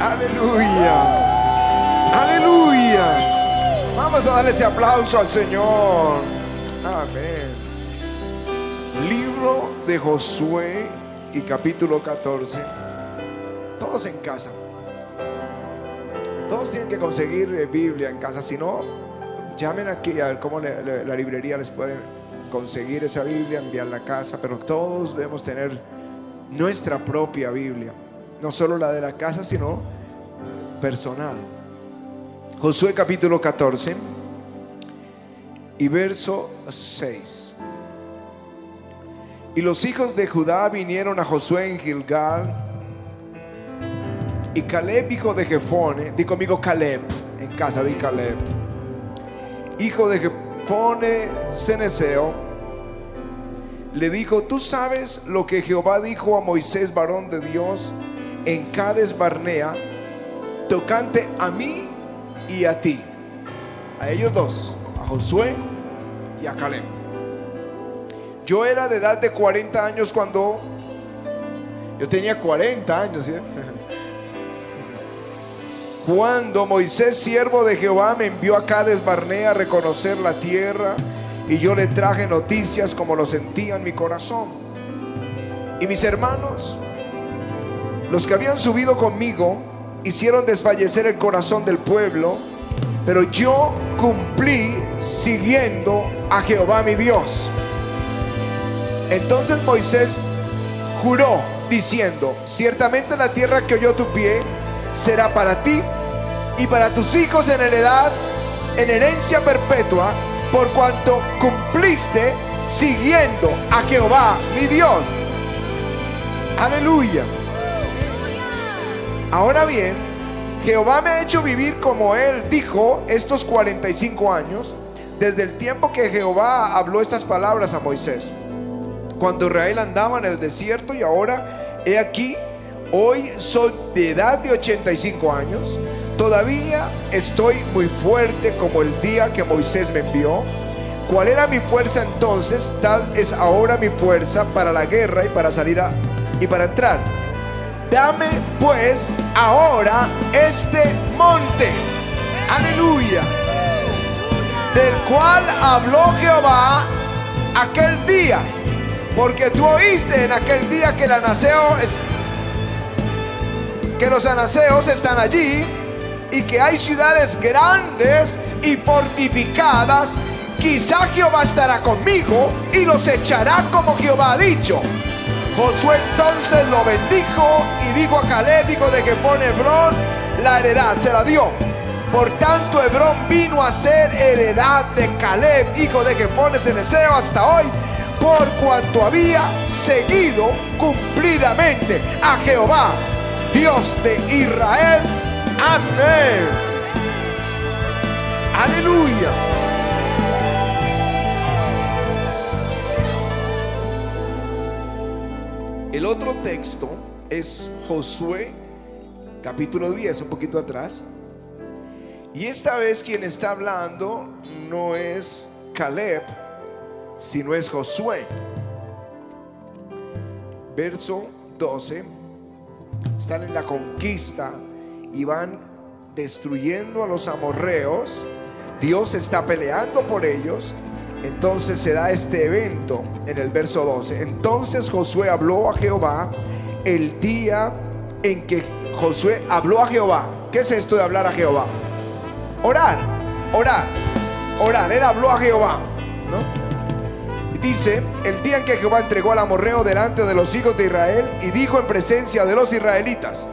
Aleluya. Aleluya. Vamos a darle ese aplauso al Señor. Amén. Libro de Josué y capítulo 14. Todos en casa. Todos tienen que conseguir eh, Biblia en casa. Si no, llamen aquí a ver cómo la librería les puede conseguir esa Biblia, enviarla a casa. Pero todos debemos tener nuestra propia Biblia. No solo la de la casa, sino personal. Josué capítulo 14 y verso 6. Y los hijos de Judá vinieron a Josué en Gilgal. Y Caleb, hijo de Jefone, di conmigo Caleb, en casa de Caleb, hijo de Jefone Ceneseo, le dijo, tú sabes lo que Jehová dijo a Moisés, varón de Dios, en Cades Barnea, tocante a mí y a ti, a ellos dos, a Josué y a Caleb. Yo era de edad de 40 años cuando yo tenía 40 años. Cuando Moisés, siervo de Jehová, me envió a Cades Barnea a reconocer la tierra, y yo le traje noticias como lo sentía en mi corazón. Y mis hermanos, los que habían subido conmigo, hicieron desfallecer el corazón del pueblo, pero yo cumplí siguiendo a Jehová mi Dios. Entonces Moisés juró diciendo, ciertamente la tierra que oyó tu pie será para ti y para tus hijos en heredad, en herencia perpetua, por cuanto cumpliste siguiendo a Jehová mi Dios. Aleluya. Ahora bien, Jehová me ha hecho vivir como él dijo estos 45 años, desde el tiempo que Jehová habló estas palabras a Moisés cuando Israel andaba en el desierto y ahora he aquí, hoy soy de edad de 85 años, todavía estoy muy fuerte como el día que Moisés me envió. ¿Cuál era mi fuerza entonces? Tal es ahora mi fuerza para la guerra y para salir y para entrar. Dame pues ahora este monte. Aleluya. Del cual habló Jehová aquel día. Porque tú oíste en aquel día que que los anaseos están allí y que hay ciudades grandes y fortificadas. Quizá Jehová estará conmigo y los echará como Jehová ha dicho. Josué entonces lo bendijo y dijo a Caleb, hijo de Jefón Hebrón, la heredad se la dio. Por tanto, Hebrón vino a ser heredad de Caleb, hijo de Jefón Ceneseo, hasta hoy, por cuanto había seguido cumplidamente a Jehová, Dios de Israel. Amén. Aleluya. El otro texto es Josué, capítulo 10, un poquito atrás. Y esta vez quien está hablando no es Caleb, sino es Josué. Verso 12. Están en la conquista y van destruyendo a los amorreos. Dios está peleando por ellos. Entonces se da este evento en el verso 12. Entonces Josué habló a Jehová el día en que Josué habló a Jehová. ¿Qué es esto de hablar a Jehová? Orar, orar, orar. Él habló a Jehová. ¿no? Dice, el día en que Jehová entregó al amorreo delante de los hijos de Israel y dijo en presencia de los israelitas,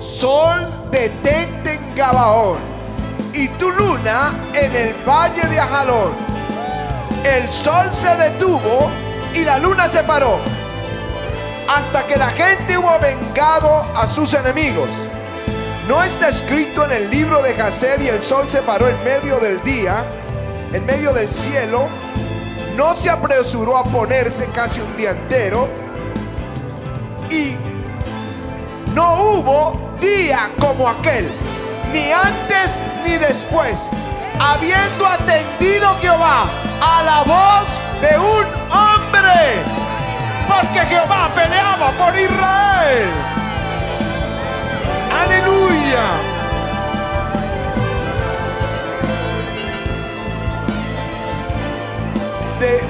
Sol detente en Gabaón y tu luna en el valle de Ajalón. El sol se detuvo y la luna se paró hasta que la gente hubo vengado a sus enemigos. No está escrito en el libro de Jacer y el sol se paró en medio del día, en medio del cielo. No se apresuró a ponerse casi un día entero. Y no hubo día como aquel, ni antes ni después, habiendo atendido Jehová a la voz de un hombre, porque Jehová peleaba por Israel. Aleluya. De,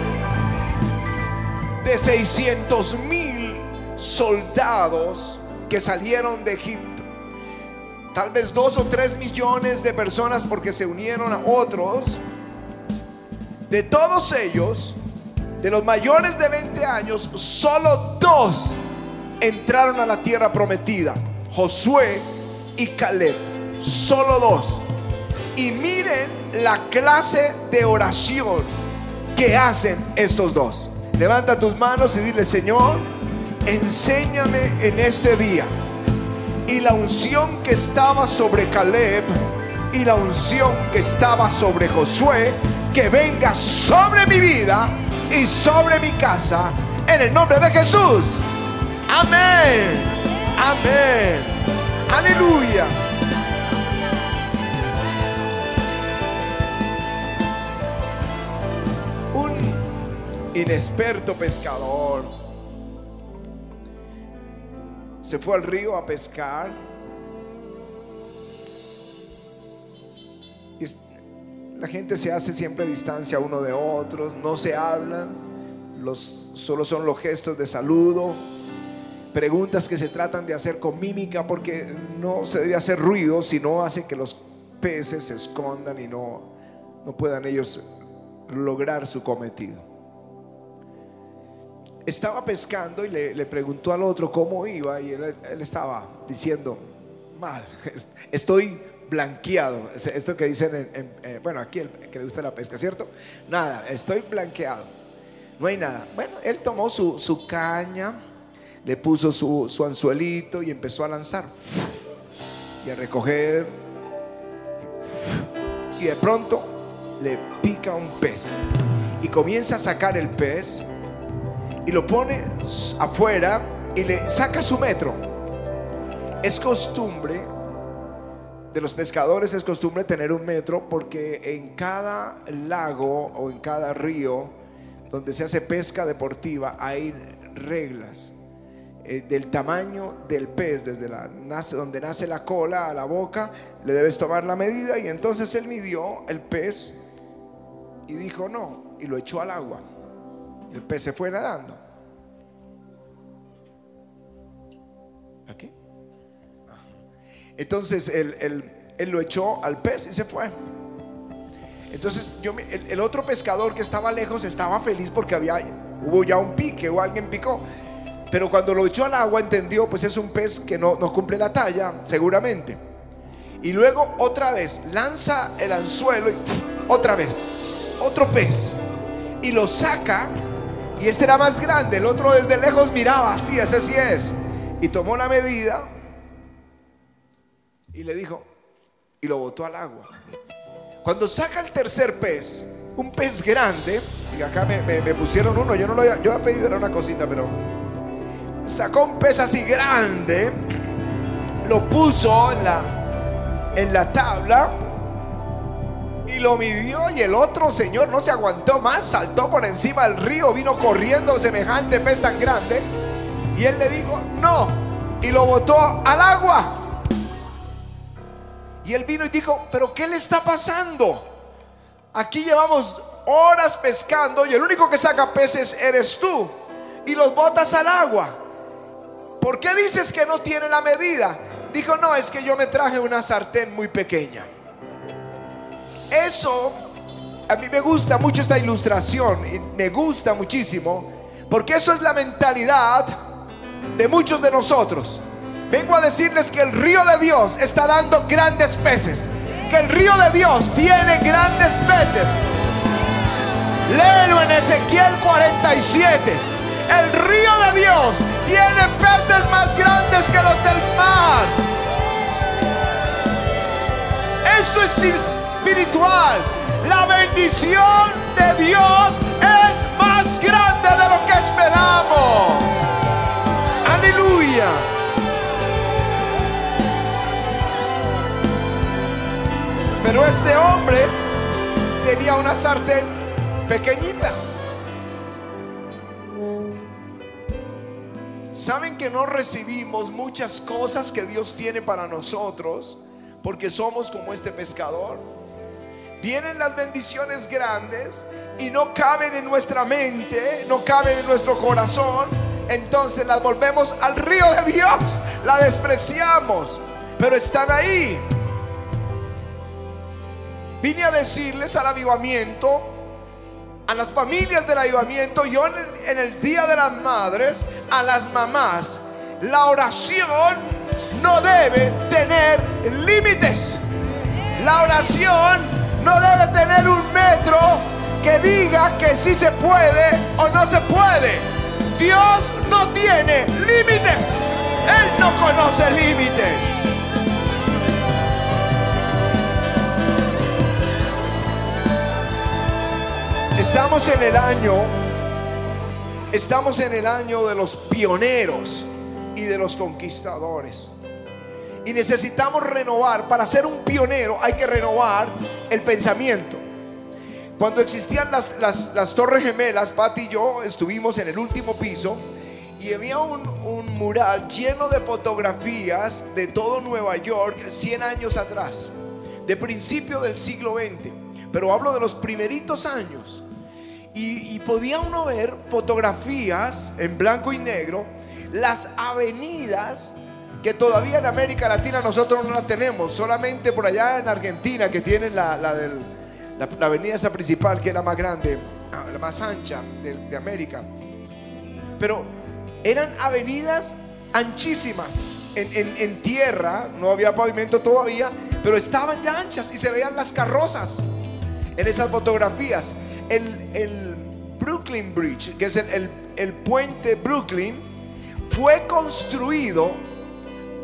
de 600 mil soldados que salieron de Egipto Tal vez dos o tres millones de personas porque se unieron a otros. De todos ellos, de los mayores de 20 años, solo dos entraron a la tierra prometida. Josué y Caleb. Solo dos. Y miren la clase de oración que hacen estos dos. Levanta tus manos y dile, Señor, enséñame en este día. Y la unción que estaba sobre Caleb y la unción que estaba sobre Josué, que venga sobre mi vida y sobre mi casa, en el nombre de Jesús. Amén. Amén. Aleluya. Un inexperto pescador se fue al río a pescar. La gente se hace siempre distancia uno de otros, no se hablan, solo son los gestos de saludo, preguntas que se tratan de hacer con mímica porque no se debe hacer ruido, sino hace que los peces se escondan y no, no puedan ellos lograr su cometido estaba pescando y le, preguntó al otro cómo iba y él, estaba diciendo, mal, estoy blanqueado. Esto que dicen, en, eh, bueno, aquí el que le gusta la pesca, ¿cierto? Nada, estoy blanqueado. No hay nada. Bueno, él tomó su, caña, le puso su, su anzuelito y empezó a lanzar. Y a recoger. Y de pronto le pica un pez. Y comienza a sacar el pez y lo pone afuera y le saca su metro. Es costumbre de los pescadores, es costumbre tener un metro porque en cada lago o en cada río donde se hace pesca deportiva hay reglas eh, del tamaño del pez, desde la, nace, donde nace la cola a la boca, le debes tomar la medida y entonces él midió el pez y dijo no y lo echó al agua. El pez se fue nadando. Aquí. Entonces él, lo echó al pez y se fue. Entonces yo, el, otro pescador que estaba lejos estaba feliz porque había, hubo ya un pique o alguien picó. Pero cuando lo echó al agua entendió, pues es un pez que no, no cumple la talla, seguramente. Y luego otra vez lanza el anzuelo y otra vez, otro pez. Y lo saca y este era más grande, el otro desde lejos miraba, así, sí es. Y tomó la medida y le dijo, y lo botó al agua. Cuando saca el tercer pez, un pez grande, y acá me, pusieron uno, yo no lo había, yo había pedido, era una cosita, pero sacó un pez así grande, lo puso en la, en la tabla y lo midió y el otro señor no se aguantó más, saltó por encima del río, vino corriendo semejante pez tan grande. Y él le dijo, no, y lo botó al agua. Y él vino y dijo, pero ¿qué le está pasando? Aquí llevamos horas pescando y el único que saca peces eres tú. Y los botas al agua. ¿Por qué dices que no tiene la medida? Dijo, no, es que yo me traje una sartén muy pequeña. Eso, a mí me gusta mucho esta ilustración y me gusta muchísimo, porque eso es la mentalidad de muchos de nosotros. Vengo a decirles que el río de Dios está dando grandes peces, que el río de Dios tiene grandes peces. Léelo en Ezequiel 47. El río de Dios tiene peces más grandes que los del mar. Esto es espiritual. La bendición de Dios es más grande de lo que esperamos. Aleluya. Pero este hombre tenía una sartén pequeñita. ¿Saben que no recibimos muchas cosas que Dios tiene para nosotros porque somos como este pescador? Vienen las bendiciones grandes y no caben en nuestra mente, no caben en nuestro corazón, entonces las volvemos al río de Dios, la despreciamos, pero están ahí. Vine a decirles al avivamiento, a las familias del avivamiento, yo en el, en el Día de las Madres, a las mamás, la oración no debe tener límites. La oración no debe tener un metro que diga que sí se puede o no se puede. Dios no tiene límites. Él no conoce límites. Estamos en el año, estamos en el año de los pioneros y de los conquistadores. Y necesitamos renovar, para ser un pionero hay que renovar el pensamiento. Cuando existían las, las, torres gemelas, Pati y yo estuvimos en el último piso y había un, un, mural lleno de fotografías de todo Nueva York 100 años atrás, de principio del siglo XX, pero hablo de los primeritos años. Y, podía uno ver fotografías en blanco y negro, las avenidas que todavía en América Latina nosotros no las tenemos, solamente por allá en Argentina que tienen la, la, avenida esa principal que es la más grande, ah, la más ancha de, América. Pero eran avenidas anchísimas en, en, tierra, no había pavimento todavía, pero estaban ya anchas y se veían las carrozas en esas fotografías el, Brooklyn Bridge, que es el, el puente Brooklyn, fue construido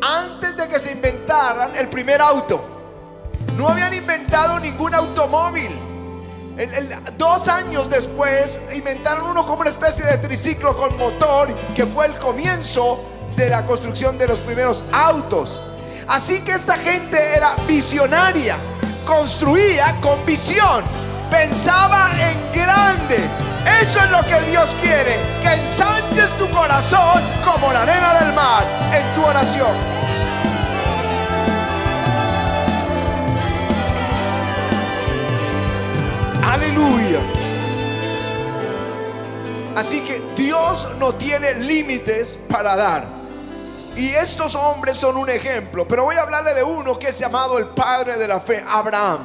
antes de que se inventaran el primer auto. No habían inventado ningún automóvil. dos años después inventaron uno como una especie de triciclo con motor que fue el comienzo de la construcción de los primeros autos. Así que esta gente era visionaria, construía con visión pensaba en grande. Eso es lo que Dios quiere, que ensanches tu corazón como la arena del mar en tu oración. Aleluya. Así que Dios no tiene límites para dar. Y estos hombres son un ejemplo. Pero voy a hablarle de uno que es llamado el padre de la fe, Abraham.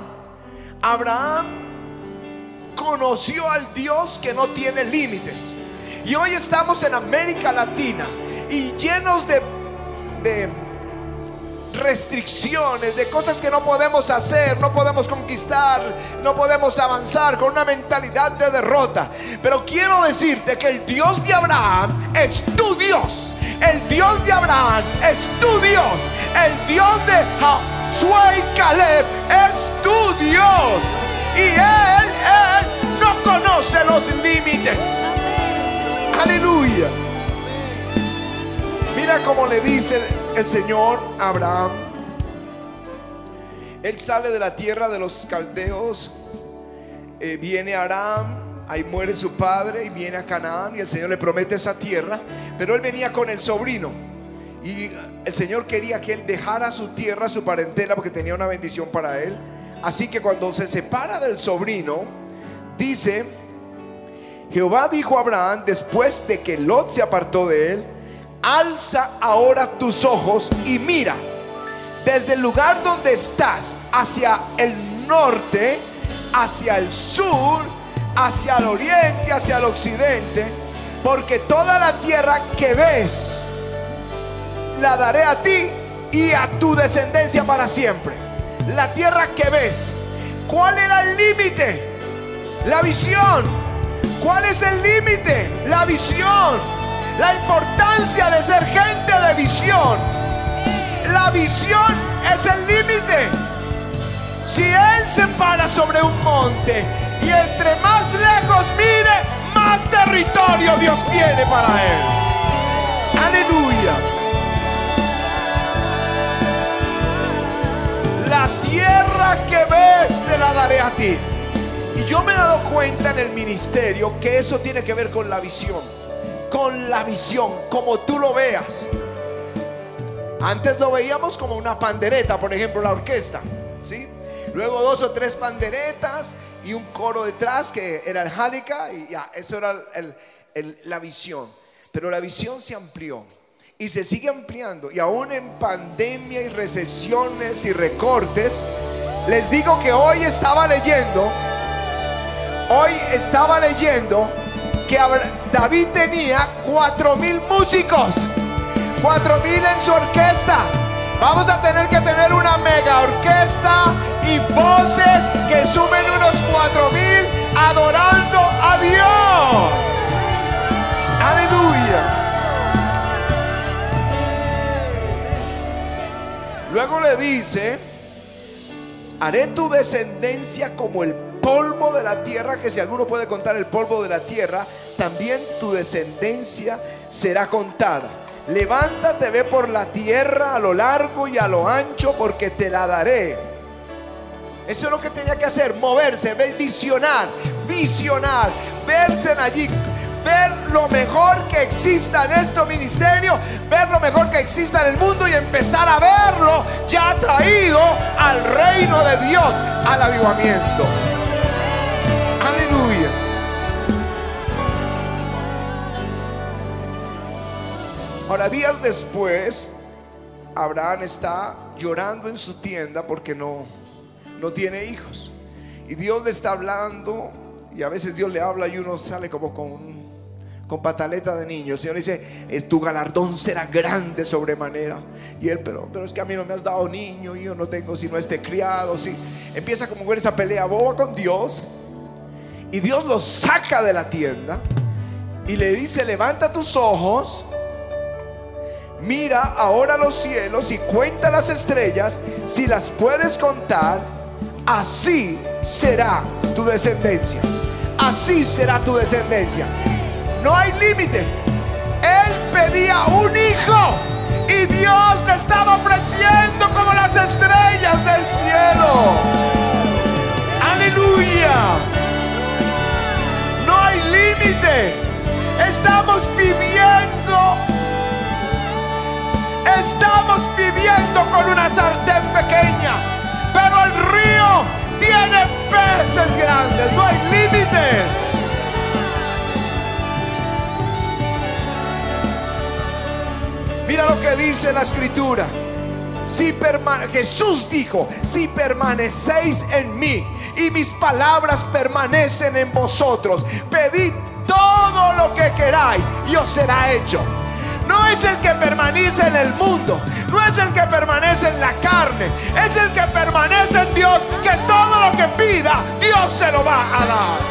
Abraham conoció al Dios que no tiene límites. Y hoy estamos en América Latina y llenos de, restricciones, de cosas que no podemos hacer, no podemos conquistar, no podemos avanzar con una mentalidad de derrota. Pero quiero decirte que el Dios de Abraham es tu Dios. El Dios de Abraham es tu Dios. El Dios de Josué y Caleb es tu Dios. Y Él, Él no conoce los límites. Aleluya. Mira cómo le dice el Señor a Abraham. Él sale de la tierra de los caldeos, eh, viene a Aram, ahí muere su padre y viene a Canaán y el Señor le promete esa tierra, pero él venía con el sobrino y el Señor quería que él dejara su tierra, su parentela, porque tenía una bendición para él Así que cuando se separa del sobrino, dice, Jehová dijo a Abraham, después de que Lot se apartó de él, alza ahora tus ojos y mira. Desde el lugar donde estás hacia el norte, hacia el sur, hacia el oriente, hacia el occidente, porque toda la tierra que ves la daré a ti y a tu descendencia para siempre la tierra que ves. ¿Cuál era el límite? La visión. ¿Cuál es el límite? La visión. La importancia de ser gente de visión. La visión es el límite. Si Él se para sobre un monte y entre más lejos mire, más territorio Dios tiene para Él. Aleluya. La que ves te la daré a ti. Y yo me he dado cuenta en el ministerio que eso tiene que ver con la visión. Con la visión, como tú lo veas. Antes lo veíamos como una pandereta, por ejemplo, la orquesta. ¿sí? Luego dos o tres panderetas y un coro detrás que era el Halika y ya, eso era la visión. Pero la visión se amplió y se sigue ampliando y aún en pandemia y recesiones y recortes, les digo que hoy estaba leyendo, hoy estaba leyendo que David tenía cuatro mil músicos, cuatro mil en su orquesta. Vamos a tener que tener una mega orquesta y voces que sumen unos cuatro mil adorando a Dios. Aleluya. Luego le dice, haré tu descendencia como el polvo de la tierra, que si alguno puede contar el polvo de la tierra, también tu descendencia será contada. Levántate, ve por la tierra a lo largo y a lo ancho, porque te la daré. Eso es lo que tenía que hacer, moverse, visionar, visionar, verse allí ver lo mejor que exista en este ministerio, ver lo mejor que exista en el mundo y empezar a verlo ya traído al reino de Dios, al avivamiento. Aleluya. Ahora, días después, Abraham está llorando en su tienda porque no, no tiene hijos. Y Dios le está hablando y a veces Dios le habla y uno sale como con con pataleta de niño. El Señor dice, es, tu galardón será grande sobremanera. Y él, pero, pero es que a mí no me has dado niño y yo no tengo sino este criado. ¿sí? Empieza como ver esa pelea boba con Dios. Y Dios lo saca de la tienda y le dice, levanta tus ojos. Mira ahora los cielos y cuenta las estrellas. Si las puedes contar, así será tu descendencia. Así será tu descendencia. No hay límite. Él pedía un hijo y Dios le estaba ofreciendo como las estrellas del cielo. Aleluya. No hay límite. Estamos pidiendo. Estamos pidiendo con una sartén pequeña. Pero el río tiene peces grandes. No hay límites. Lo que dice la escritura. Si Jesús dijo, si permanecéis en mí y mis palabras permanecen en vosotros, pedid todo lo que queráis y os será hecho. No es el que permanece en el mundo, no es el que permanece en la carne, es el que permanece en Dios, que todo lo que pida, Dios se lo va a dar.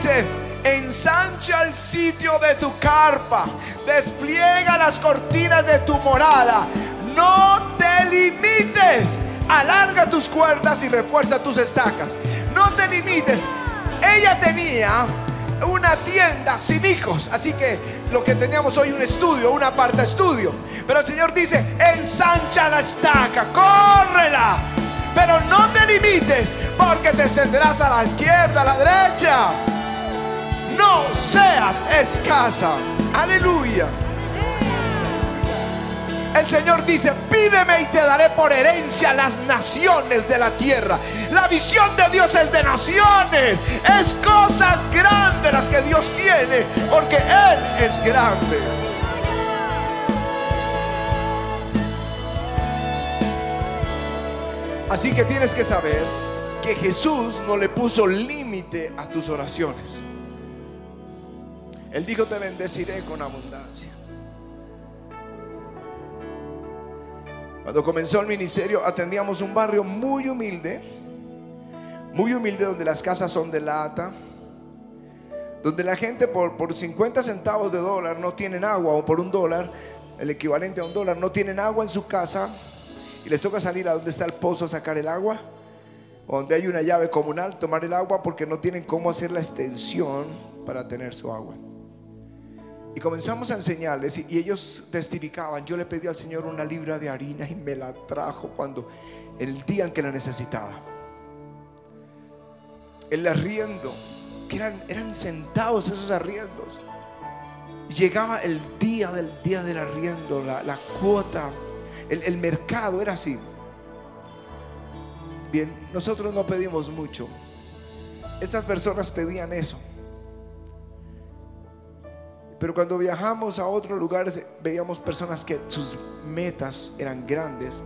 Dice, ensancha el sitio de tu carpa, despliega las cortinas de tu morada, no te limites, alarga tus cuerdas y refuerza tus estacas, no te limites. Ella tenía una tienda sin hijos, así que lo que teníamos hoy un estudio, una parte estudio. Pero el Señor dice, ensancha la estaca, córrela, pero no te limites porque te extenderás a la izquierda, a la derecha seas escasa. Aleluya. El Señor dice, pídeme y te daré por herencia las naciones de la tierra. La visión de Dios es de naciones. Es cosas grandes las que Dios tiene, porque Él es grande. Así que tienes que saber que Jesús no le puso límite a tus oraciones. Él dijo, te bendeciré con abundancia. Cuando comenzó el ministerio atendíamos un barrio muy humilde, muy humilde donde las casas son de lata, donde la gente por, por 50 centavos de dólar no tienen agua o por un dólar, el equivalente a un dólar, no tienen agua en su casa y les toca salir a donde está el pozo a sacar el agua, o donde hay una llave comunal, tomar el agua porque no tienen cómo hacer la extensión para tener su agua. Y comenzamos a enseñarles y, ellos testificaban, yo le pedí al Señor una libra de harina y me la trajo cuando el día en que la necesitaba. El arriendo que eran, eran centavos esos arriendos. Llegaba el día del día del arriendo, la, cuota, el, el mercado era así. Bien, nosotros no pedimos mucho. Estas personas pedían eso. Pero cuando viajamos a otros lugares veíamos personas que sus metas eran grandes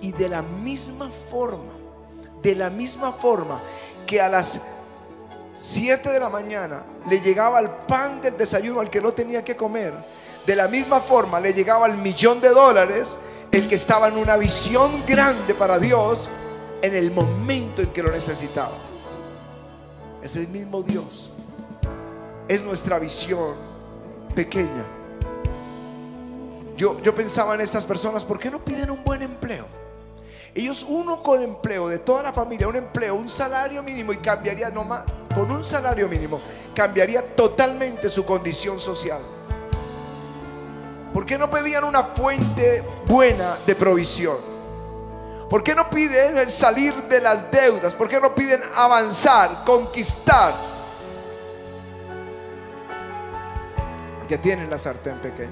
y de la misma forma, de la misma forma que a las 7 de la mañana le llegaba el pan del desayuno al que no tenía que comer, de la misma forma le llegaba el millón de dólares el que estaba en una visión grande para Dios en el momento en que lo necesitaba. Es el mismo Dios. Es nuestra visión pequeña. Yo, pensaba en estas personas, ¿por qué no piden un buen empleo? Ellos uno con empleo de toda la familia, un empleo, un salario mínimo y cambiaría nomás con un salario mínimo, cambiaría totalmente su condición social. ¿Por qué no pedían una fuente buena de provisión? ¿Por qué no piden salir de las deudas? ¿Por qué no piden avanzar, conquistar? Que tienen la sartén pequeña.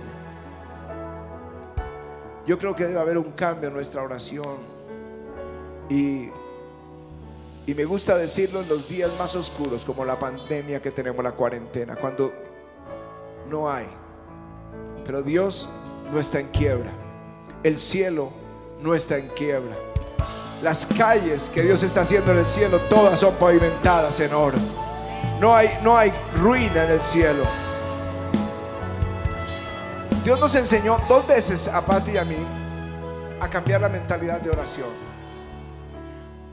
Yo creo que debe haber un cambio en nuestra oración. Y, y me gusta decirlo en los días más oscuros, como la pandemia que tenemos, la cuarentena, cuando no hay. Pero Dios no está en quiebra. El cielo no está en quiebra. Las calles que Dios está haciendo en el cielo, todas son pavimentadas en oro. No hay, no hay ruina en el cielo. Dios nos enseñó dos veces a Pati y a mí a cambiar la mentalidad de oración.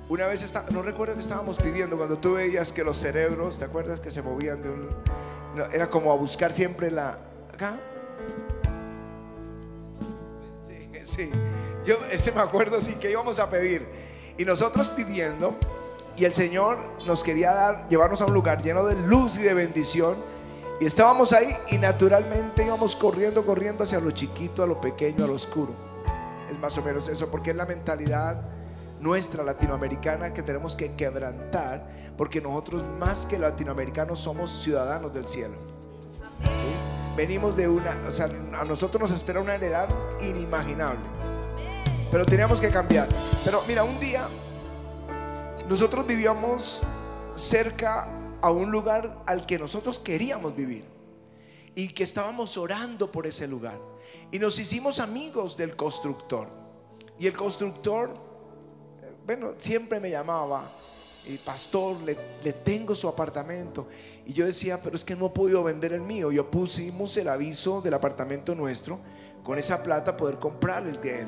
Una vez, está, no recuerdo que estábamos pidiendo cuando tú veías que los cerebros, ¿te acuerdas que se movían de un... era como a buscar siempre la... ¿Acá? Sí, sí. Yo ese me acuerdo, sí, que íbamos a pedir. Y nosotros pidiendo, y el Señor nos quería dar, llevarnos a un lugar lleno de luz y de bendición y estábamos ahí y naturalmente íbamos corriendo, corriendo hacia lo chiquito, a lo pequeño, a lo oscuro. Es más o menos eso, porque es la mentalidad nuestra latinoamericana que tenemos que quebrantar, porque nosotros más que latinoamericanos somos ciudadanos del cielo. Venimos de una, o sea, a nosotros nos espera una heredad inimaginable. Pero teníamos que cambiar. Pero mira, un día nosotros vivíamos cerca a un lugar al que nosotros queríamos vivir y que estábamos orando por ese lugar. Y nos hicimos amigos del constructor. Y el constructor, eh, bueno, siempre me llamaba, y pastor, le, le, tengo su apartamento. Y yo decía, pero es que no he podido vender el mío. Yo pusimos el aviso del apartamento nuestro, con esa plata poder comprar el de él.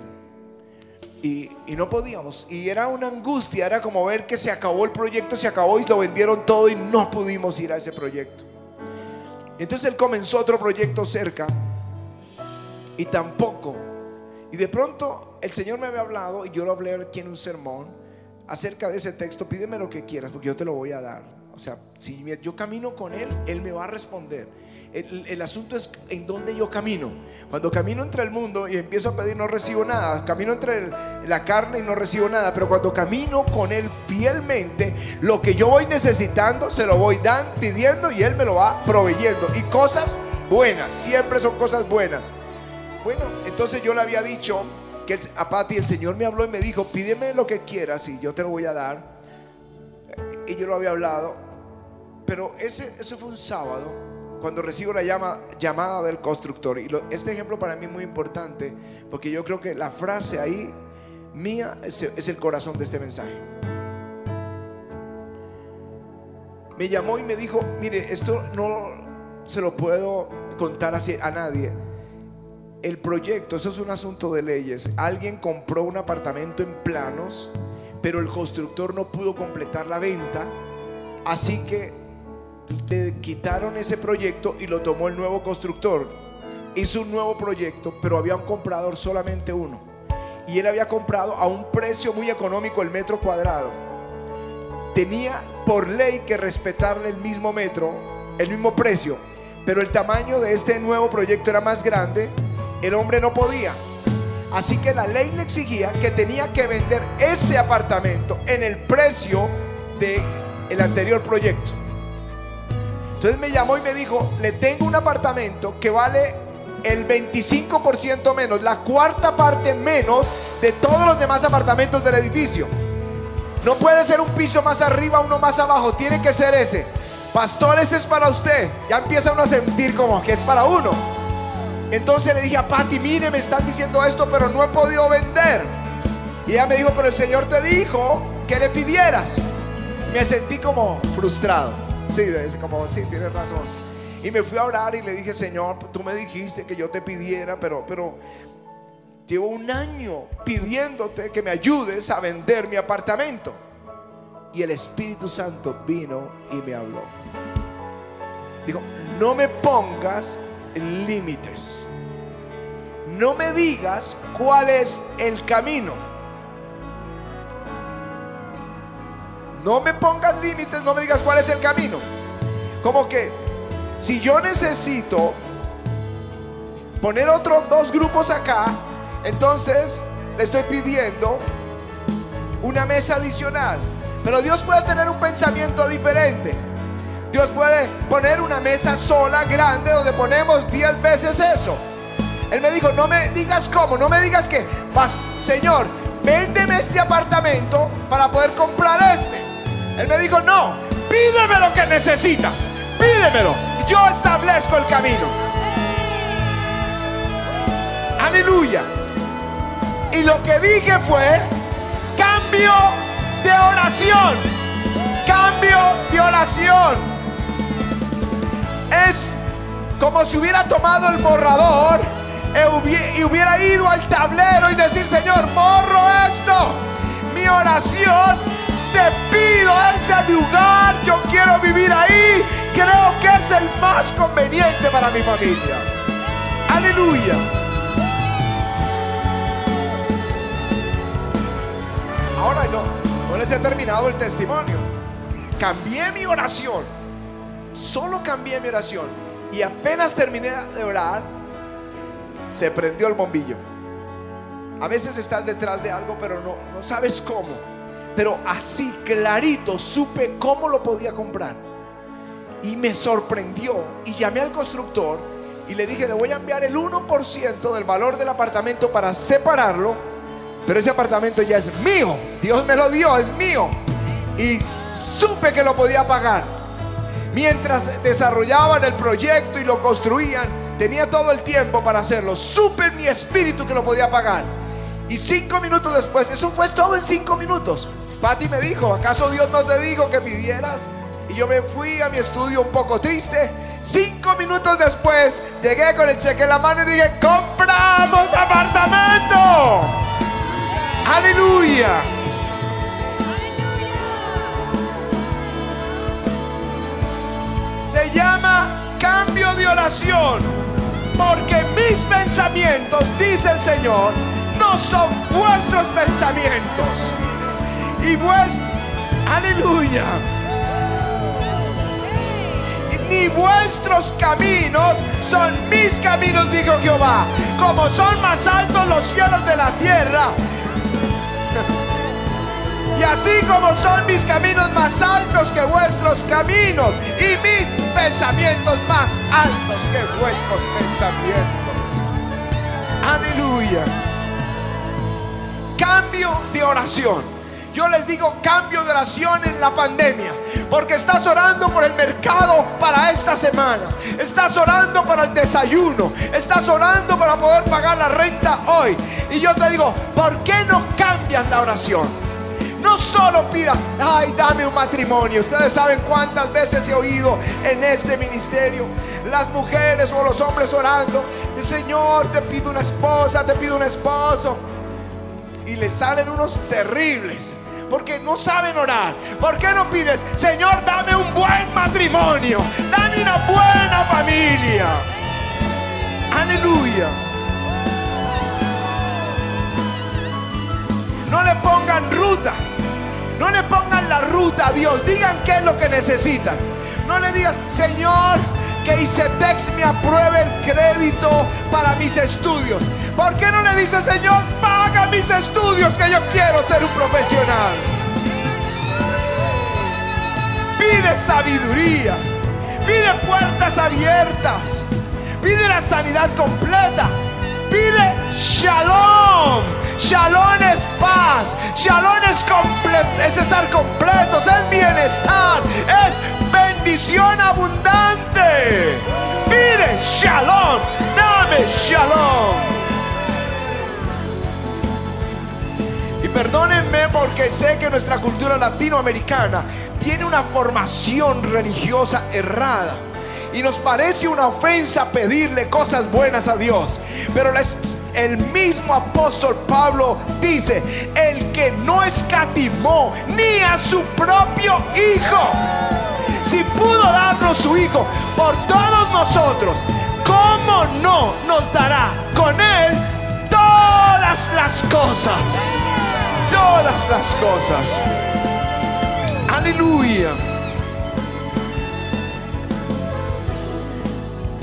Y, no podíamos. Y era una angustia, era como ver que se acabó el proyecto, se acabó y lo vendieron todo y no pudimos ir a ese proyecto. Entonces él comenzó otro proyecto cerca y tampoco. Y de pronto el Señor me había hablado y yo lo hablé aquí en un sermón acerca de ese texto. Pídeme lo que quieras porque yo te lo voy a dar. O sea, si yo camino con Él, Él me va a responder. El, asunto es en dónde yo camino. Cuando camino entre el mundo y empiezo a pedir, no recibo nada. Camino entre la carne y no recibo nada. Pero cuando camino con Él fielmente, lo que yo voy necesitando, se lo voy dando, pidiendo y Él me lo va proveyendo. Y cosas buenas, siempre son cosas buenas. Bueno, entonces yo le había dicho que a Pati el Señor me habló y me dijo, pídeme lo que quieras y yo te lo voy a dar. Y yo lo había hablado. Pero ese, ese fue un sábado cuando recibo la llama, llamada del constructor. Y este ejemplo para mí es muy importante porque yo creo que la frase ahí mía es, el corazón de este mensaje. Me llamó y me dijo, mire, esto no se lo puedo contar a nadie. El proyecto, eso es un asunto de leyes. Alguien compró un apartamento en planos, pero el constructor no pudo completar la venta. Así que le quitaron ese proyecto y lo tomó el nuevo constructor. Hizo un nuevo proyecto, pero había un comprador solamente uno. Y él había comprado a un precio muy económico el metro cuadrado. Tenía por ley que respetarle el mismo metro, el mismo precio, pero el tamaño de este nuevo proyecto era más grande. El hombre no podía. Así que la ley le exigía que tenía que vender ese apartamento en el precio del el anterior proyecto. Entonces me llamó y me dijo, le tengo un apartamento que vale el 25% menos, la cuarta parte menos de todos los demás apartamentos del edificio. No puede ser un piso más arriba, uno más abajo, tiene que ser ese. Pastor, ese es para usted. Ya empieza uno a sentir como que es para uno. Entonces le dije a Patti, mire, me están diciendo esto, pero no he podido vender. Y ella me dijo, pero el Señor te dijo que le pidieras. Me sentí como frustrado. Sí, es como, sí, tienes razón. Y me fui a orar y le dije, Señor, tú me dijiste que yo te pidiera, pero, pero llevo un año pidiéndote que me ayudes a vender mi apartamento. Y el Espíritu Santo vino y me habló. Dijo, no me pongas límites. No me digas cuál es el camino. No me pongas límites, no me digas cuál es el camino. Como que si yo necesito poner otros dos grupos acá, entonces le estoy pidiendo una mesa adicional. Pero Dios puede tener un pensamiento diferente. Dios puede poner una mesa sola, grande, donde ponemos 10 veces eso. Él me dijo, no me digas cómo, no me digas que, Señor, véndeme este apartamento para poder comprar este. Él me dijo, no, pídeme lo que necesitas, pídemelo. Yo establezco el camino. Aleluya. Y lo que dije fue, cambio de oración. Cambio de oración. Es como si hubiera tomado el borrador y hubiera ido al tablero y decir, Señor, borro esto. Mi oración te pido ese lugar, yo quiero vivir ahí, creo que es el más conveniente para mi familia. Aleluya. Ahora no, no les he terminado el testimonio. Cambié mi oración, solo cambié mi oración y apenas terminé de orar, se prendió el bombillo. A veces estás detrás de algo, pero no, no sabes cómo pero así clarito supe cómo lo podía comprar. Y me sorprendió y llamé al constructor y le dije, le voy a enviar el 1% del valor del apartamento para separarlo, pero ese apartamento ya es mío. Dios me lo dio, es mío. Y supe que lo podía pagar. Mientras desarrollaban el proyecto y lo construían, tenía todo el tiempo para hacerlo. Supe en mi espíritu que lo podía pagar. Y cinco minutos después, eso fue todo en cinco minutos. Patti me dijo, ¿acaso Dios no te dijo que pidieras? Y yo me fui a mi estudio un poco triste. Cinco minutos después llegué con el cheque en la mano y dije, compramos apartamento. Aleluya. Se llama cambio de oración. Porque mis pensamientos, dice el Señor, no son vuestros pensamientos y vuestros, aleluya, ni vuestros caminos son mis caminos, dijo Jehová, como son más altos los cielos de la tierra. Y así como son mis caminos más altos que vuestros caminos y mis pensamientos más altos que vuestros pensamientos. Aleluya. Cambio de oración. Yo les digo cambio de oración en la pandemia. Porque estás orando por el mercado para esta semana. Estás orando para el desayuno. Estás orando para poder pagar la renta hoy. Y yo te digo, ¿por qué no cambias la oración? No solo pidas, ay, dame un matrimonio. Ustedes saben cuántas veces he oído en este ministerio las mujeres o los hombres orando. Señor, te pido una esposa, te pido un esposo. Y le salen unos terribles porque no saben orar. ¿Por qué no pides, Señor, dame un buen matrimonio, dame una buena familia? Aleluya. No le pongan ruta. No le pongan la ruta a Dios. Digan qué es lo que necesitan. No le digan, Señor, que ICETEX me apruebe el crédito para mis estudios. ¿Por qué no le dice, Señor, paga mis estudios que yo quiero ser un profesional? Pide sabiduría. Pide puertas abiertas. Pide la sanidad completa. Pide shalom. Shalom es paz. Shalom es, es estar completos. Es bienestar. Es bendición abundante. Pide shalom. Dame shalom. perdónenme porque sé que nuestra cultura latinoamericana tiene una formación religiosa errada. Y nos parece una ofensa pedirle cosas buenas a Dios. Pero el mismo apóstol Pablo dice, el que no escatimó ni a su propio hijo. Si pudo darnos su hijo por todos nosotros, ¿cómo no nos dará con él todas las cosas? todas las cosas. Aleluya.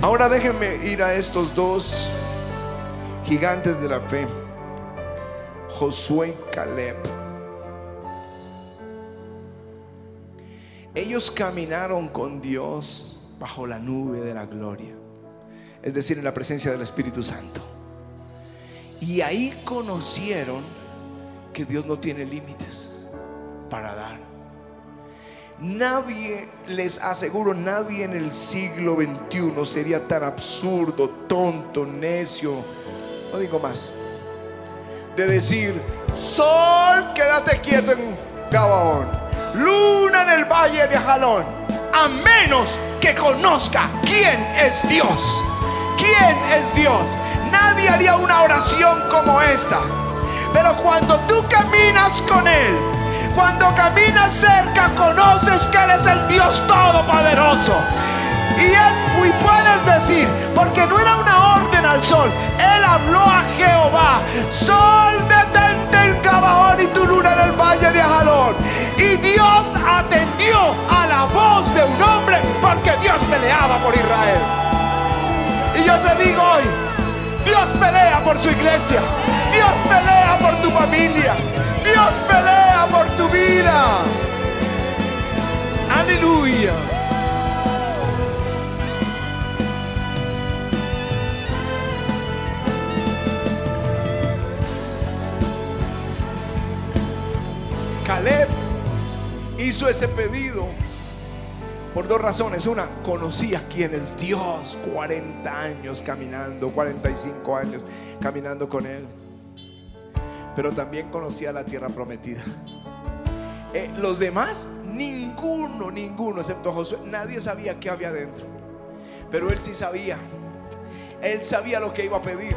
Ahora déjenme ir a estos dos gigantes de la fe, Josué y Caleb. Ellos caminaron con Dios bajo la nube de la gloria, es decir, en la presencia del Espíritu Santo. Y ahí conocieron que Dios no tiene límites para dar. Nadie, les aseguro, nadie en el siglo XXI sería tan absurdo, tonto, necio, no digo más, de decir, sol, quédate quieto en Gabaón, luna en el valle de Jalón, a menos que conozca quién es Dios. ¿Quién es Dios? Nadie haría una oración como esta. Pero cuando tú caminas con Él, cuando caminas cerca, conoces que Él es el Dios Todopoderoso. Y, él, y puedes decir, porque no era una orden al sol, Él habló a Jehová, sol detente en Gabaón y tu luna en el valle de Ajalón. Y Dios atendió a la voz de un hombre porque Dios peleaba por Israel. Y yo te digo hoy, Dios pelea por su iglesia. Dios pelea por tu familia. Dios pelea por tu vida. Aleluya. Caleb hizo ese pedido por dos razones. Una, conocía quién es Dios. 40 años caminando, 45 años caminando con Él. Pero también conocía la tierra prometida. Eh, los demás, ninguno, ninguno, excepto Josué, nadie sabía qué había dentro. Pero él sí sabía. Él sabía lo que iba a pedir.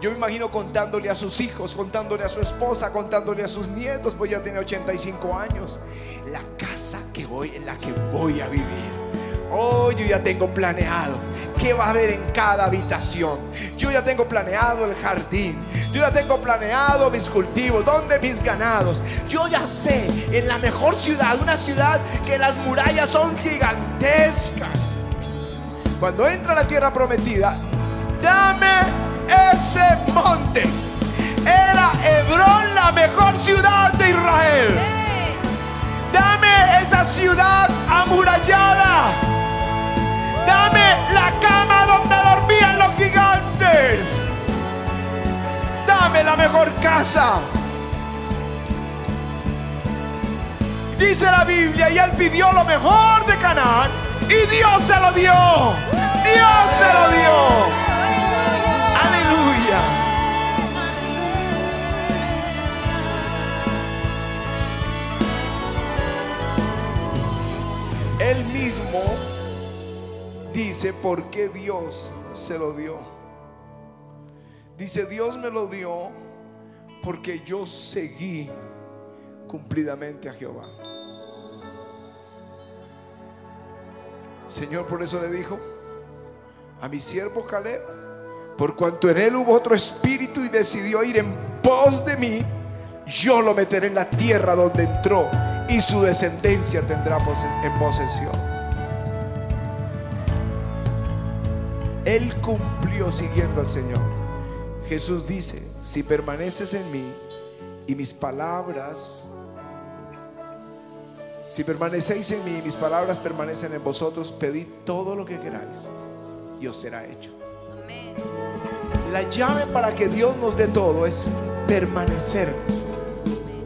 Yo me imagino contándole a sus hijos, contándole a su esposa, contándole a sus nietos, pues ya tiene 85 años. La casa que voy, en la que voy a vivir. Oh, yo ya tengo planeado qué va a haber en cada habitación. Yo ya tengo planeado el jardín. Yo ya tengo planeado mis cultivos, dónde mis ganados. Yo ya sé en la mejor ciudad, una ciudad que las murallas son gigantescas. Cuando entra la tierra prometida, dame ese monte. Era Hebrón la mejor ciudad de Israel. Dame esa ciudad amurallada. Dame la cama donde dormían los gigantes. Dame la mejor casa. Dice la Biblia, y él pidió lo mejor de Canaán y Dios se lo dio. Dios se lo dio. Él mismo dice por qué Dios se lo dio. Dice, Dios me lo dio porque yo seguí cumplidamente a Jehová. Señor por eso le dijo a mi siervo Caleb, por cuanto en él hubo otro espíritu y decidió ir en pos de mí, yo lo meteré en la tierra donde entró y su descendencia tendrá en posesión. Él cumplió siguiendo al Señor. Jesús dice, si permaneces en mí y mis palabras Si permanecéis en mí y mis palabras permanecen en vosotros, pedid todo lo que queráis y os será hecho. La llave para que Dios nos dé todo es permanecer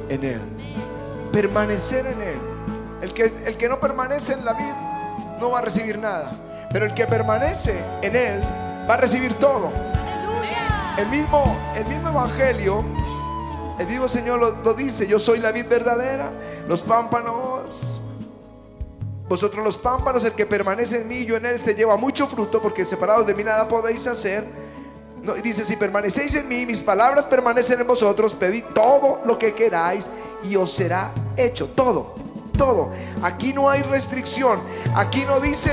en Él. Permanecer en Él. El que, el que no permanece en la vida no va a recibir nada. Pero el que permanece en Él va a recibir todo. El mismo, el mismo Evangelio, el mismo Señor lo, lo dice, yo soy la vid verdadera, los pámpanos, vosotros los pámpanos, el que permanece en mí y yo en Él se lleva mucho fruto, porque separados de mí nada podéis hacer. No, dice, si permanecéis en mí, mis palabras permanecen en vosotros, pedid todo lo que queráis y os será hecho. Todo, todo. Aquí no hay restricción. Aquí no dice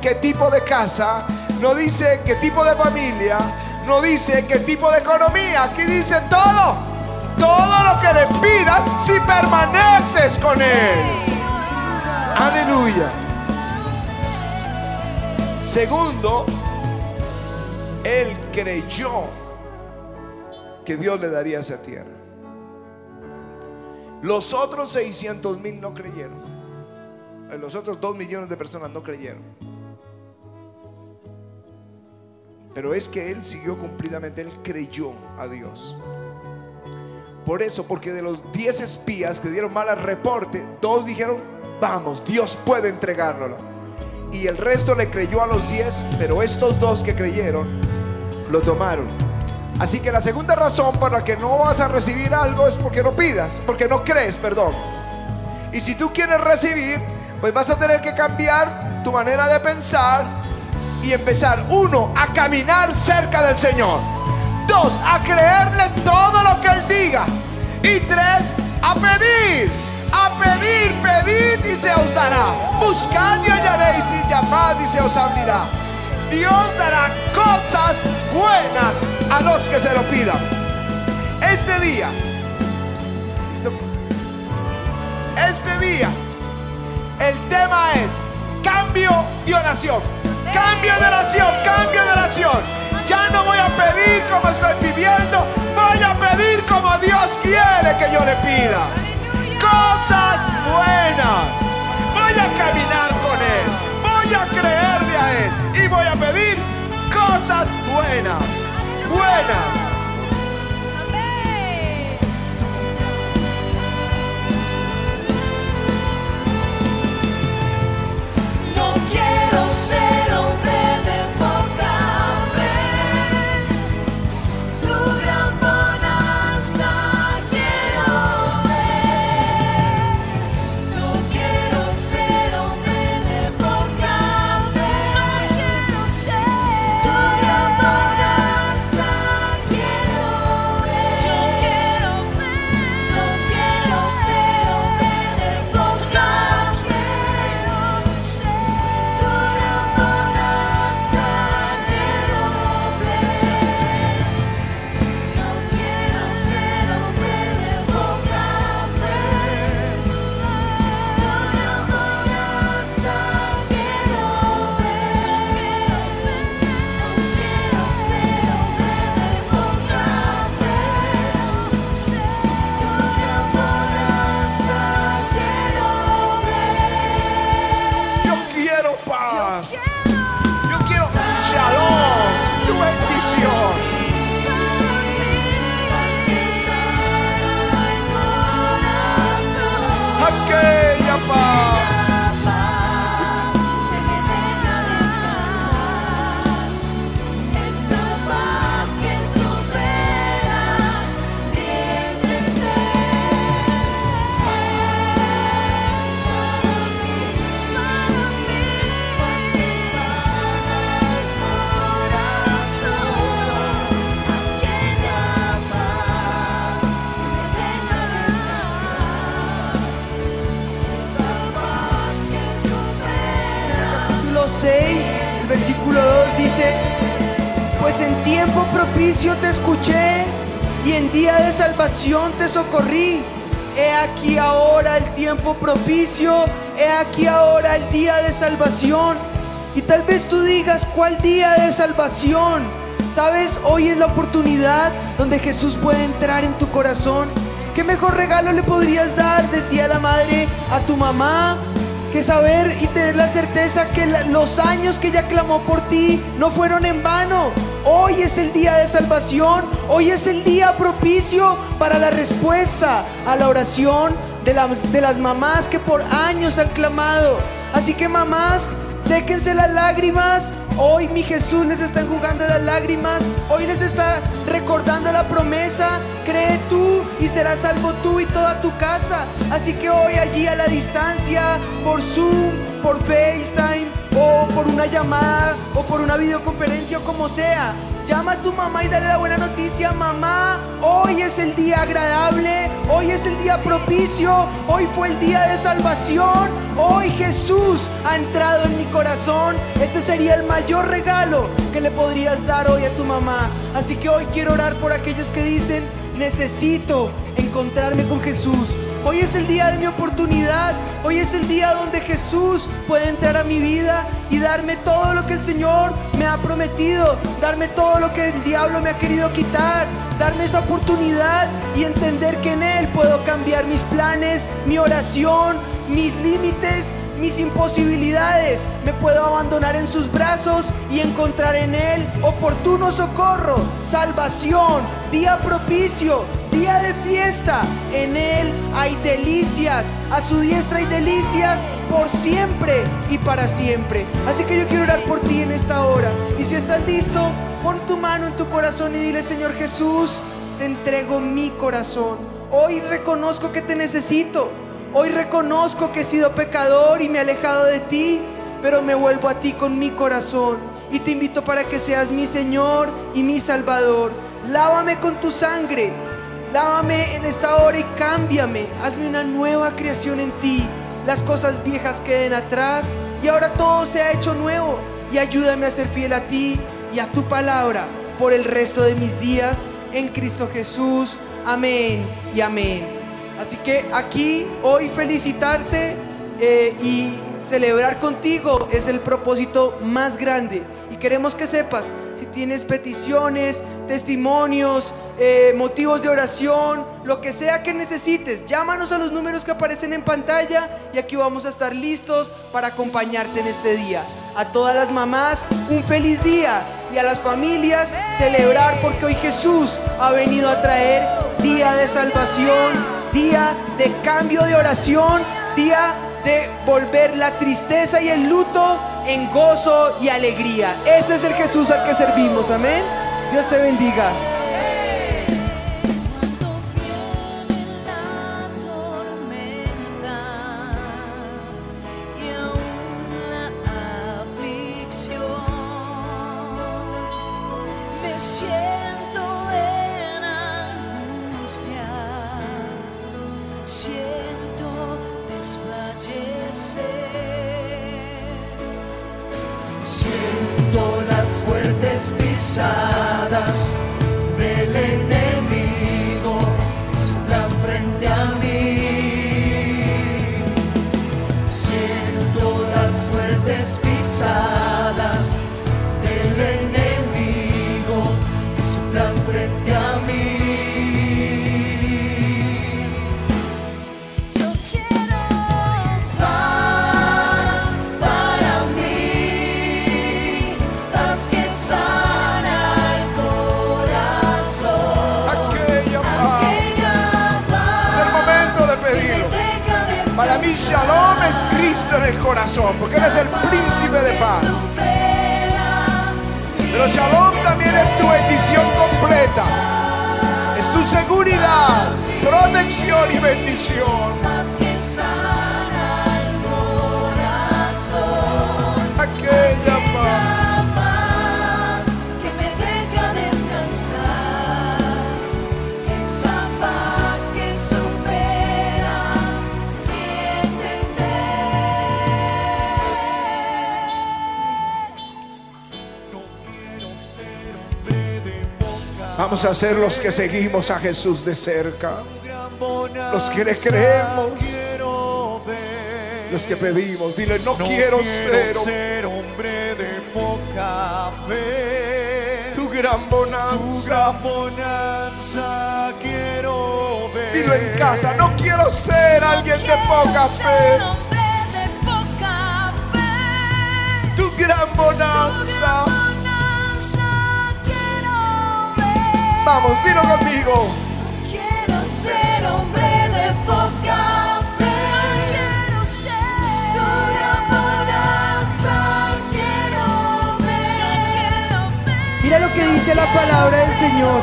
qué tipo de casa, no dice qué tipo de familia, no dice qué tipo de economía. Aquí dice todo. Todo lo que le pidas si permaneces con Él. Aleluya. Segundo, él creyó que Dios le daría esa tierra. Los otros 600 mil no creyeron. Eh, Los otros 2 millones de personas no creyeron. Pero es que él siguió cumplidamente, él creyó a Dios. Por eso, porque de los 10 espías que dieron mal reporte, dos dijeron, vamos, Dios puede entregárnoslo. Y el resto le creyó a los 10, pero estos dos que creyeron lo tomaron. Así que la segunda razón por la que no vas a recibir algo es porque no pidas, porque no crees, perdón. Y si tú quieres recibir, pues vas a tener que cambiar tu manera de pensar y empezar, uno, a caminar cerca del Señor. Dos, a creerle todo lo que Él diga. Y tres, a pedir. A pedir, pedid y se os dará. Buscad y hallaréis y llamad y se os abrirá. Dios dará cosas buenas a los que se lo pidan. Este día, este día, el tema es cambio de oración. Cambio de oración, cambio de oración. Ya no voy a pedir como estoy pidiendo, voy a pedir como Dios quiere que yo le pida. Cosas buenas. Voy a caminar con Él, voy a creerle a Él y voy a pedir cosas buenas, buenas. Te escuché y en día de salvación te socorrí. He aquí ahora el tiempo propicio, he aquí ahora el día de salvación. Y tal vez tú digas, ¿cuál día de salvación? Sabes, hoy es la oportunidad donde Jesús puede entrar en tu corazón ¿Qué mejor regalo le podrías dar del Día de la Madre a tu mamá? Que saber y tener la certeza que los años que ella clamó por ti no fueron en vano. Hoy es el día de salvación. Hoy es el día propicio para la respuesta a la oración de las, de las mamás que por años han clamado. Así que mamás, séquense las lágrimas. Hoy mi Jesús les está jugando las lágrimas. Hoy les está recordando la promesa. Cree tú y serás salvo tú y toda tu casa. Así que hoy allí a la distancia, por Zoom, por FaceTime o por una llamada o por una videoconferencia o como sea. Llama a tu mamá y dale la buena noticia, mamá. Hoy es el día agradable, hoy es el día propicio, hoy fue el día de salvación, hoy Jesús ha entrado en mi corazón. Este sería el mayor regalo que le podrías dar hoy a tu mamá. Así que hoy quiero orar por aquellos que dicen, necesito encontrarme con Jesús. Hoy es el día de mi oportunidad. Hoy es el día donde Jesús puede entrar a mi vida y darme todo lo que el Señor me ha prometido. Darme todo lo que el diablo me ha querido quitar. Darme esa oportunidad y entender que en Él puedo cambiar mis planes, mi oración, mis límites, mis imposibilidades. Me puedo abandonar en sus brazos y encontrar en Él oportuno socorro, salvación, día propicio, día de fiesta. En Él hay delicias, a su diestra hay delicias por siempre y para siempre. Así que yo quiero orar por ti en esta hora. Y si estás listo, pon tu mano en tu corazón y dile, Señor Jesús, te entrego mi corazón. Hoy reconozco que te necesito. Hoy reconozco que he sido pecador y me he alejado de ti, pero me vuelvo a ti con mi corazón y te invito para que seas mi Señor y mi Salvador. Lávame con tu sangre, lávame en esta hora y cámbiame. Hazme una nueva creación en ti. Las cosas viejas queden atrás y ahora todo se ha hecho nuevo. Y ayúdame a ser fiel a ti y a tu palabra por el resto de mis días en Cristo Jesús. Amén y amén. Así que aquí hoy felicitarte eh, y celebrar contigo es el propósito más grande. Y queremos que sepas, si tienes peticiones, testimonios, eh, motivos de oración, lo que sea que necesites, llámanos a los números que aparecen en pantalla y aquí vamos a estar listos para acompañarte en este día. A todas las mamás, un feliz día y a las familias, celebrar porque hoy Jesús ha venido a traer día de salvación, día de cambio de oración, día de volver la tristeza y el luto en gozo y alegría. Ese es el Jesús al que servimos, amén. Dios te bendiga. Pisadas en el corazón, porque Él es el príncipe de paz. Pero Shalom también es tu bendición completa. Es tu seguridad, protección y bendición. Vamos a ser los que seguimos a Jesús de cerca, los que le creemos, los que pedimos. Dile, no, quiero, ser, ser hombre de poca fe. tu gran Tu bonanza. gran bonanza quiero ver. decirlo en casa, no quiero ser alguien de poca fe. Hombre de poca fe. Tu gran bonanza. Bonanza Vamos, dilo conmigo. Quiero ser hombre de poca fe. Quiero ser tu bonanza. Quiero ver. Mira lo que dice la palabra del Señor.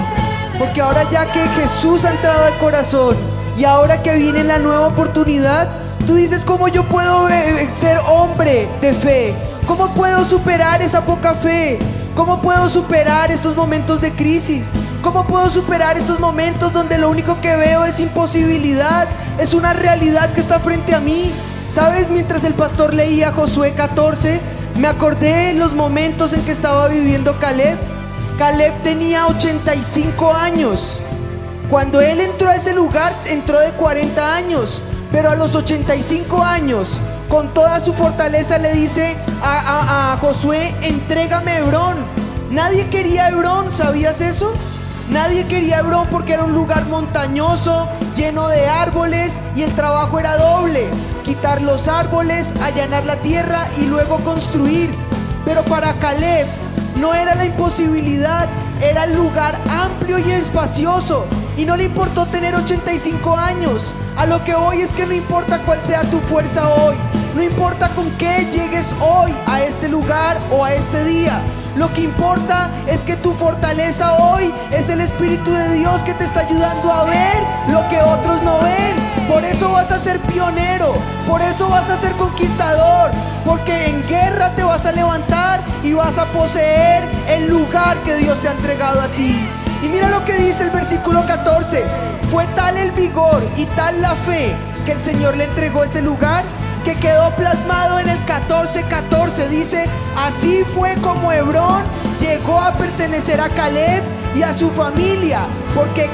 Porque ahora ya que Jesús ha entrado al corazón y ahora que viene la nueva oportunidad, tú dices, ¿cómo yo puedo eh, ser hombre de fe? ¿Cómo puedo superar esa poca fe? ¿Cómo puedo superar estos momentos de crisis? ¿Cómo puedo superar estos momentos donde lo único que veo es imposibilidad? Es una realidad que está frente a mí. ¿Sabes? Mientras el pastor leía Josué 14, me acordé los momentos en que estaba viviendo Caleb. Caleb tenía 85 años. Cuando él entró a ese lugar, entró de 40 años. Pero a los 85 años, con toda su fortaleza, le dice a, Josué, entrégame Hebrón. Nadie quería Hebrón, ¿sabías eso? Nadie quería Hebrón porque era un lugar montañoso, lleno de árboles y el trabajo era doble. Quitar los árboles, allanar la tierra y luego construir. Pero para Caleb no era la imposibilidad, era el lugar amplio y espacioso. Y no le importó tener 85 años. A lo que hoy es que no importa cuál sea tu fuerza hoy. No importa con qué llegues hoy a este lugar o a este día. Lo que importa es que tu fortaleza hoy es el Espíritu de Dios que te está ayudando a ver lo que otros no ven. Por eso vas a ser pionero, por eso vas a ser conquistador, porque en guerra te vas a levantar y vas a poseer el lugar que Dios te ha entregado a ti. Y mira lo que dice el versículo 14. Fue tal el vigor y tal la fe que el Señor le entregó ese lugar que quedó plasmado en el 14:14. Dice, así fue como Hebrón llegó a pertenecer a Caleb y a su familia, porque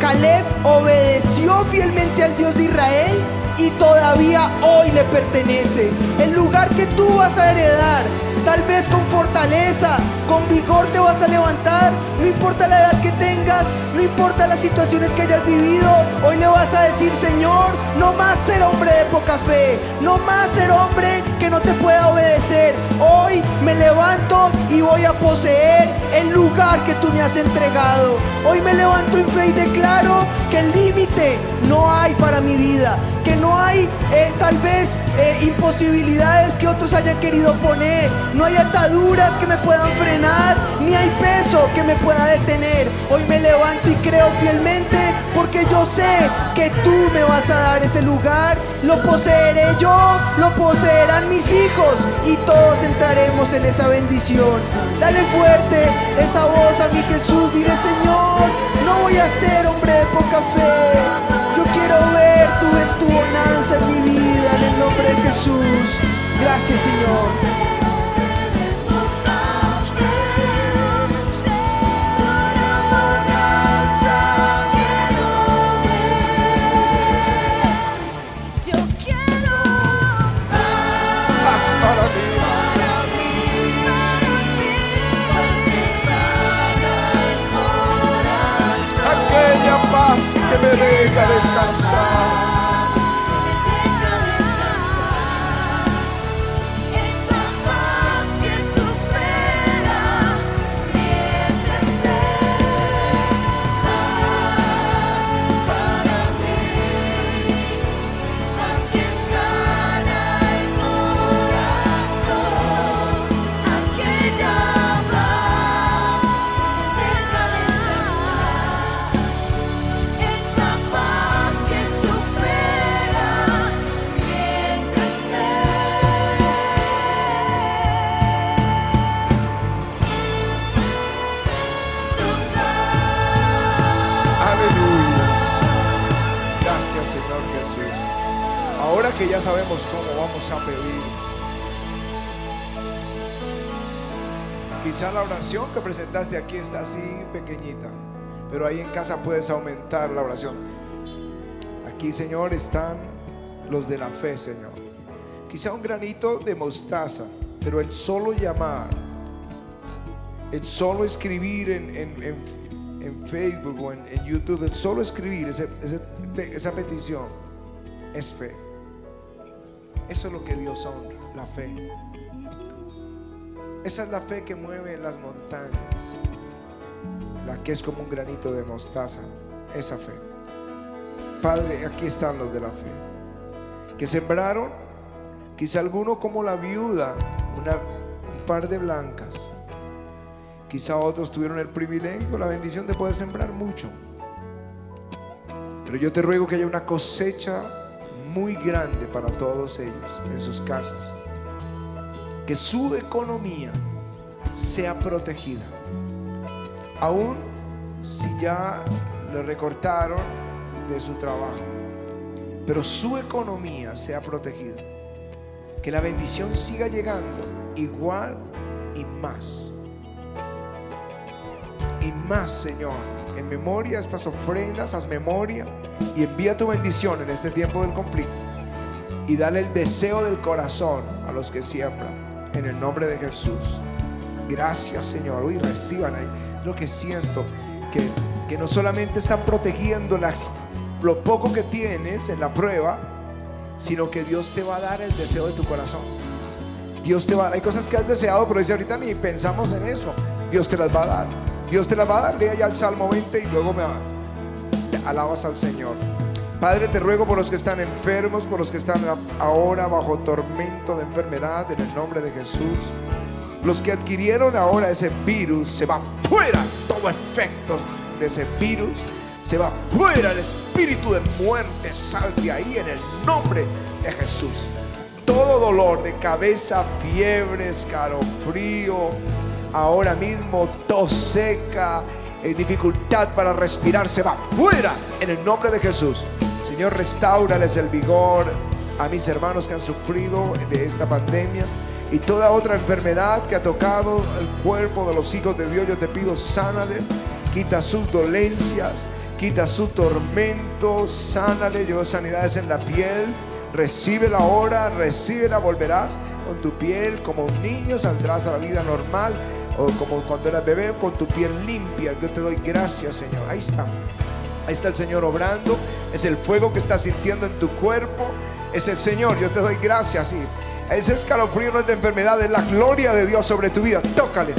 Caleb obedeció fielmente al Dios de Israel y todavía hoy le pertenece. El lugar que tú vas a heredar, tal vez con fortaleza, con vigor te vas a levantar, no importa la edad que tengas, no importa las situaciones que hayas vivido, hoy le vas a decir, Señor, no más ser hombre de poca fe, no más ser hombre que no te pueda obedecer. Hoy me levanto y voy a poseer el lugar que tú me has entregado. Hoy me levanto en fe y declaro que el límite no hay para mi vida, que no hay eh, tal vez eh, imposibilidades que otros hayan querido poner, no hay ataduras que me puedan frenar, ni hay peso que me pueda detener. Hoy me levanto y creo fielmente porque yo sé que tú me vas a dar ese lugar, lo poseeré yo, lo poseerán mis hijos y todos entraremos en esa bendición. Dale fuerte esa voz a mi Jesús, dile Señor, no voy a ser hombre de poca fe. Yo quiero ver tu, tu bonanza en mi vida en el nombre de Jesús. Gracias Señor. Presentaste aquí está así pequeñita, pero ahí en casa puedes aumentar la oración. Aquí, Señor, están los de la fe, Señor. Quizá un granito de mostaza, pero el solo llamar, el solo escribir en, en- en- en Facebook o en, YouTube, el solo escribir ese- esa petición es fe. Eso es lo que Dios honra, la fe. Esa es la fe que mueve las montañas, la que es como un granito de mostaza, esa fe. Padre, aquí están los de la fe, que sembraron, quizá alguno como la viuda, un par de blancas, quizá otros tuvieron el privilegio, la bendición de poder sembrar mucho. Pero yo te ruego que haya una cosecha muy grande para todos ellos en sus casas. Que su economía sea protegida. Aún si ya le recortaron de su trabajo. Pero su economía sea protegida. Que la bendición siga llegando igual y más. Y más, Señor. En memoria estas ofrendas, haz memoria y envía tu bendición en este tiempo del conflicto. Y dale el deseo del corazón a los que siembran. En el nombre de Jesús. Gracias, Señor. Hoy reciban ahí lo que siento. Que, que no solamente están protegiendo las, lo poco que tienes en la prueba, sino que Dios te va a dar el deseo de tu corazón. Dios te va a dar. Hay cosas que has deseado, pero dice ahorita ni pensamos en eso. Dios te las va a dar. Dios te las va a dar. Lea ya el Salmo 20 y luego me va. Alabas al Señor. Padre, te ruego por los que están enfermos, por los que están ahora bajo tormento de enfermedad, en el nombre de Jesús. Los que adquirieron ahora ese virus, se va fuera todo efecto de ese virus. Se va fuera el espíritu de muerte. Sal de ahí en el nombre de Jesús. Todo dolor de cabeza, fiebre, escalofrío, ahora mismo tos seca, eh, dificultad para respirar, se va fuera en el nombre de Jesús. Señor, restaurales el vigor a mis hermanos que han sufrido de esta pandemia y toda otra enfermedad que ha tocado el cuerpo de los hijos de Dios. Yo te pido, sánale, quita sus dolencias, quita su tormento, sánale, yo sanidades en la piel. Recíbela ahora, recíbela, volverás con tu piel como un niño, saldrás a la vida normal o como cuando eras bebé con tu piel limpia. Yo te doy gracias, Señor. Ahí está. Ahí está el Señor obrando. Es el fuego que estás sintiendo en tu cuerpo. Es el Señor. Yo te doy gracias. Sí. Ese escalofrío no es de enfermedad, es la gloria de Dios sobre tu vida. Tócales.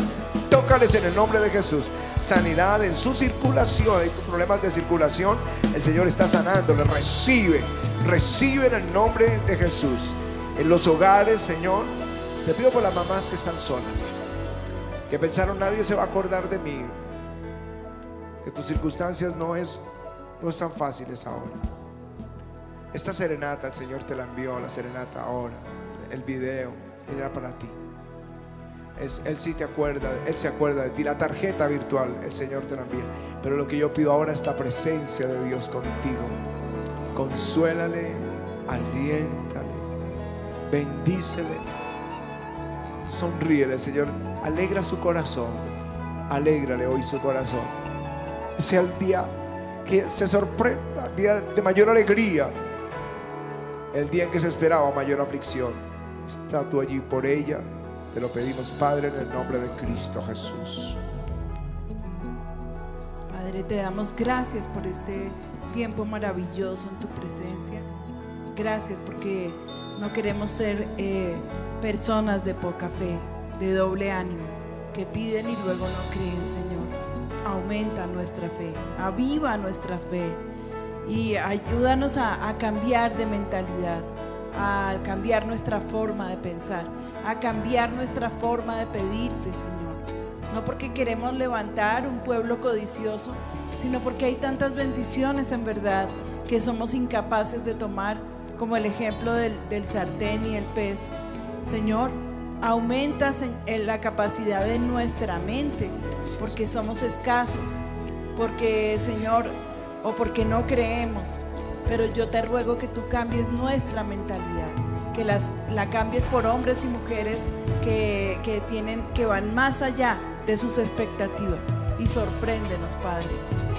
Tócales en el nombre de Jesús. Sanidad en su circulación. Hay problemas de circulación. El Señor está sanándoles. Recibe. Recibe en el nombre de Jesús. En los hogares, Señor. Te pido por las mamás que están solas. Que pensaron nadie se va a acordar de mí. Que tus circunstancias no es no están fáciles ahora. Esta serenata el Señor te la envió, la serenata ahora, el video era para ti. Es, él sí te acuerda, Él se acuerda de ti. La tarjeta virtual, el Señor te la envía. Pero lo que yo pido ahora es la presencia de Dios contigo. Consuélale, aliéntale, bendícele, sonríele, Señor. Alegra su corazón, alégrale hoy su corazón. Sea el día que se sorprenda, día de mayor alegría, el día en que se esperaba mayor aflicción. Está tú allí por ella. Te lo pedimos, Padre, en el nombre de Cristo Jesús. Padre, te damos gracias por este tiempo maravilloso en tu presencia. Gracias porque no queremos ser eh, personas de poca fe, de doble ánimo, que piden y luego no creen, Señor. Aumenta nuestra fe, aviva nuestra fe y ayúdanos a, cambiar de mentalidad, a cambiar nuestra forma de pensar, a cambiar nuestra forma de pedirte, Señor. No porque queremos levantar un pueblo codicioso, sino porque hay tantas bendiciones en verdad que somos incapaces de tomar, como el ejemplo del, del sartén y el pez. Señor, aumenta se- en la capacidad de nuestra mente, porque somos escasos, porque Señor, o porque no creemos. Pero yo te ruego que tú cambies nuestra mentalidad, que las, la cambies por hombres y mujeres que, que tienen, que van más allá de sus expectativas. Y sorpréndenos, Padre.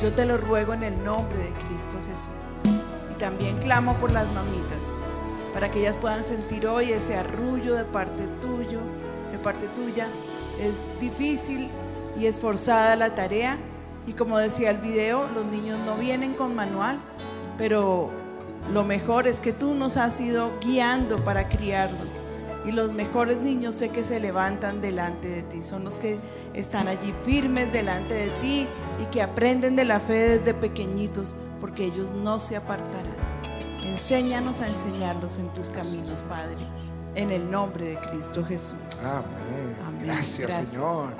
Yo te lo ruego en el nombre de Cristo Jesús. Y también clamo por las mamitas, para que ellas puedan sentir hoy ese arrullo de parte tuyo, de parte tuya. Es difícil y esforzada la tarea, Y como decía el video, los niños no vienen con manual, pero lo mejor es que tú nos has ido guiando para criarlos. Y los mejores niños sé que se levantan delante de ti, son los que están allí firmes delante de ti y que aprenden de la fe desde pequeñitos, porque ellos no se apartarán. Enséñanos a enseñarlos en tus caminos, Padre, en el nombre de Cristo Jesús. Amén. Amén. Gracias, Gracias. Señor.